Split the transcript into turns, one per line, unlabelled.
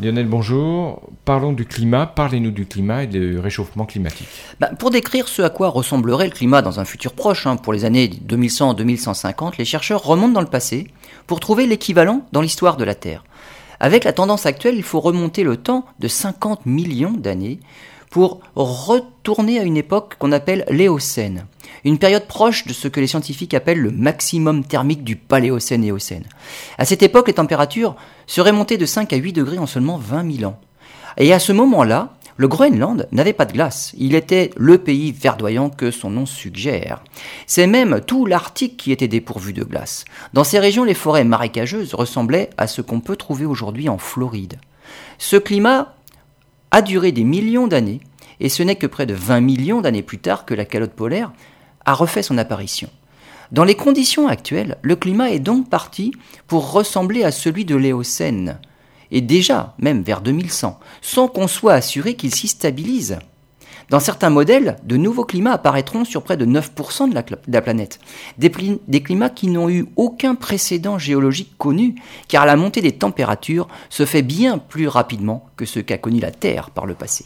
Lionel, bonjour. Parlons du climat. Parlez-nous du climat et du réchauffement climatique.
Bah, pour décrire ce à quoi ressemblerait le climat dans un futur proche, hein, pour les années 2100-2150, les chercheurs remontent dans le passé pour trouver l'équivalent dans l'histoire de la Terre. Avec la tendance actuelle, il faut remonter le temps de 50 millions d'années pour retourner à une époque qu'on appelle l'Éocène, une période proche de ce que les scientifiques appellent le maximum thermique du Paléocène-Éocène. À cette époque, les températures seraient montées de 5 à 8 degrés en seulement 20 000 ans. Et à ce moment-là, le Groenland n'avait pas de glace, il était le pays verdoyant que son nom suggère. C'est même tout l'Arctique qui était dépourvu de glace. Dans ces régions, les forêts marécageuses ressemblaient à ce qu'on peut trouver aujourd'hui en Floride. Ce climat a duré des millions d'années, et ce n'est que près de 20 millions d'années plus tard que la calotte polaire a refait son apparition. Dans les conditions actuelles, le climat est donc parti pour ressembler à celui de l'Éocène, et déjà, même vers 2100, sans qu'on soit assuré qu'il s'y stabilise. Dans certains modèles, de nouveaux climats apparaîtront sur près de 9% de la, planète. Des, climats qui n'ont eu aucun précédent géologique connu, car la montée des températures se fait bien plus rapidement que ce qu'a connu la Terre par le passé.